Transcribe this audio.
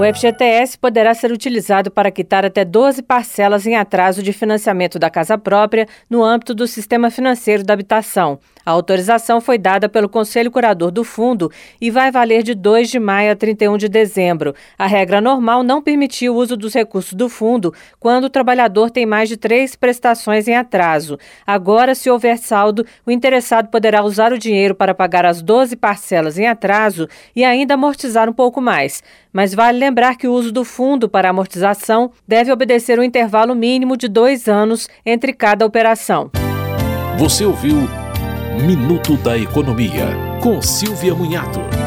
O FGTS poderá ser utilizado para quitar até 12 parcelas em atraso de financiamento da casa própria no âmbito do sistema financeiro da habitação. A autorização foi dada pelo Conselho Curador do Fundo e vai valer de 2 de maio a 31 de dezembro. A regra normal não permitia o uso dos recursos do fundo quando o trabalhador tem mais de três prestações em atraso. Agora, se houver saldo, o interessado poderá usar o dinheiro para pagar as 12 parcelas em atraso e ainda amortizar um pouco mais. Mas vale lembrar que o uso do fundo para amortização deve obedecer um intervalo mínimo de dois anos entre cada operação. Você ouviu Minuto da Economia, com Silvia Munhato.